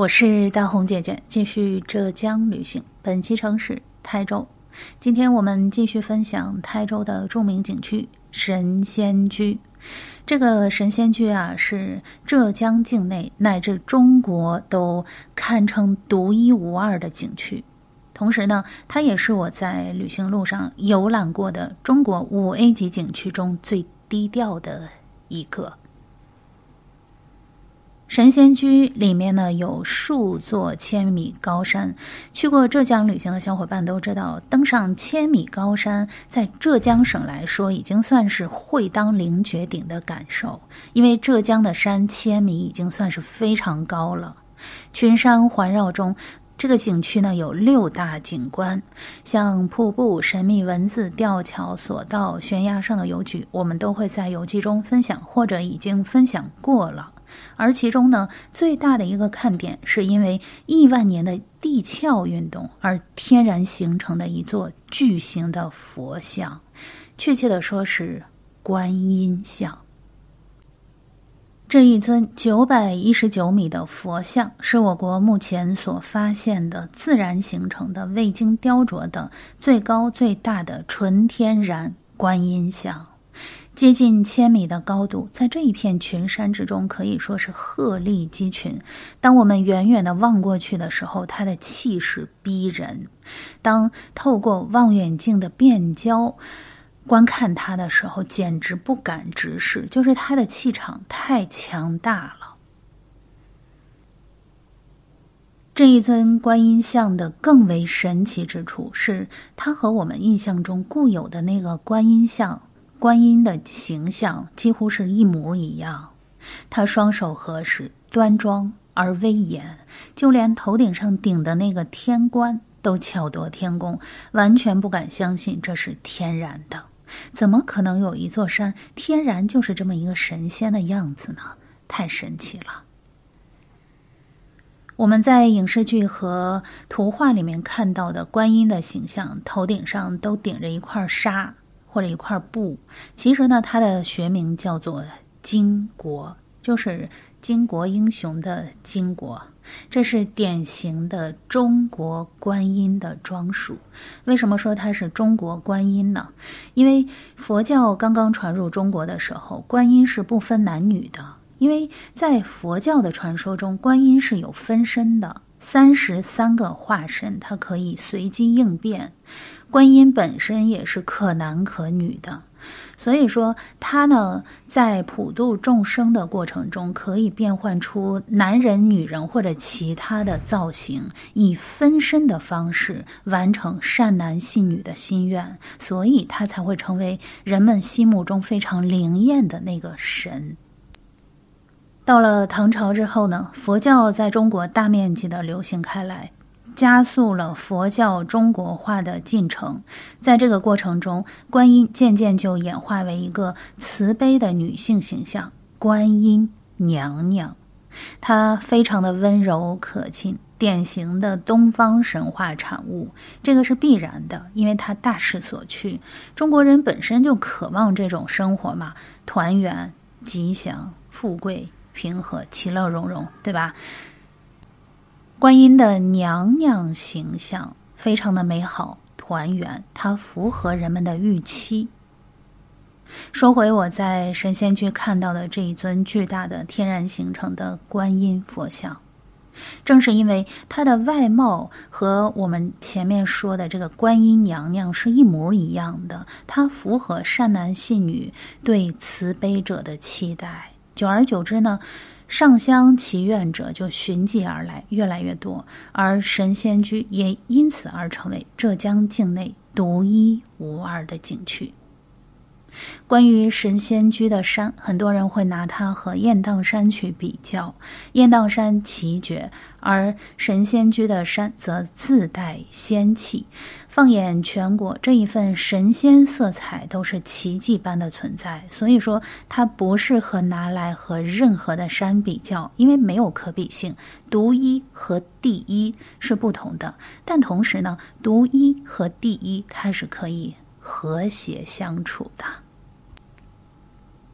我是大红姐姐，继续浙江旅行。本期城市台州，今天我们继续分享台州的著名景区神仙居。这个神仙居啊，是浙江境内乃至中国都堪称独一无二的景区。同时呢，它也是我在旅行路上游览过的中国五 A 级景区中最低调的一个。神仙居里面呢有数座千米高山，去过浙江旅行的小伙伴都知道，登上千米高山，在浙江省来说已经算是会当凌绝顶的感受，因为浙江的山千米已经算是非常高了。群山环绕中，这个景区呢有六大景观，像瀑布、神秘文字、吊桥、索道、悬崖上的邮局，我们都会在游记中分享，或者已经分享过了。而其中呢，最大的一个看点，是因为亿万年的地壳运动而天然形成的一座巨型的佛像，确切的说是观音像。这一尊九百一十九米的佛像，是我国目前所发现的自然形成的、未经雕琢的最高最大的纯天然观音像。接近千米的高度，在这一片群山之中，可以说是鹤立鸡群。当我们远远的望过去的时候，它的气势逼人；当透过望远镜的变焦观看它的时候，简直不敢直视，就是它的气场太强大了。这一尊观音像的更为神奇之处是，它和我们印象中固有的那个观音像。观音的形象几乎是一模一样，他双手合十，端庄而威严，就连头顶上顶的那个天冠都巧夺天工，完全不敢相信这是天然的。怎么可能有一座山天然就是这么一个神仙的样子呢？太神奇了！我们在影视剧和图画里面看到的观音的形象，头顶上都顶着一块纱。或者一块布，其实呢，它的学名叫做巾帼，就是巾帼英雄的巾帼。这是典型的中国观音的装束。为什么说它是中国观音呢？因为佛教刚刚传入中国的时候，观音是不分男女的。因为在佛教的传说中，观音是有分身的，三十三个化身，它可以随机应变。观音本身也是可男可女的，所以说他呢，在普度众生的过程中，可以变换出男人、女人或者其他的造型，以分身的方式完成善男信女的心愿，所以他才会成为人们心目中非常灵验的那个神。到了唐朝之后呢，佛教在中国大面积的流行开来。加速了佛教中国化的进程，在这个过程中，观音渐渐就演化为一个慈悲的女性形象——观音娘娘。她非常的温柔可亲，典型的东方神话产物。这个是必然的，因为她大势所趋。中国人本身就渴望这种生活嘛，团圆、吉祥、富贵、平和、其乐融融，对吧？观音的娘娘形象非常的美好团圆，它符合人们的预期。说回我在神仙居看到的这一尊巨大的天然形成的观音佛像，正是因为它的外貌和我们前面说的这个观音娘娘是一模一样的，它符合善男信女对慈悲者的期待。久而久之呢。上香祈愿者就寻迹而来，越来越多，而神仙居也因此而成为浙江境内独一无二的景区。关于神仙居的山，很多人会拿它和雁荡山去比较。雁荡山奇绝，而神仙居的山则自带仙气。放眼全国，这一份神仙色彩都是奇迹般的存在。所以说，它不适合拿来和任何的山比较，因为没有可比性。独一和第一是不同的，但同时呢，独一和第一它是可以和谐相处的。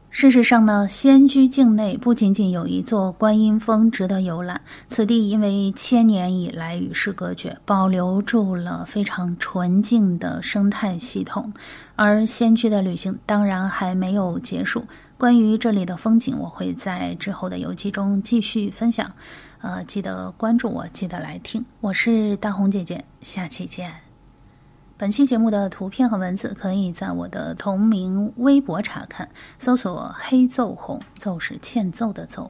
事实上呢，仙居境内不仅仅有一座观音峰值得游览，此地因为千年以来与世隔绝，保留住了非常纯净的生态系统。而仙居的旅行当然还没有结束，关于这里的风景，我会在之后的游记中继续分享。呃，记得关注我，记得来听，我是大红姐姐，下期见。本期节目的图片和文字可以在我的同名微博查看，搜索“黑奏红”，奏是欠揍的奏。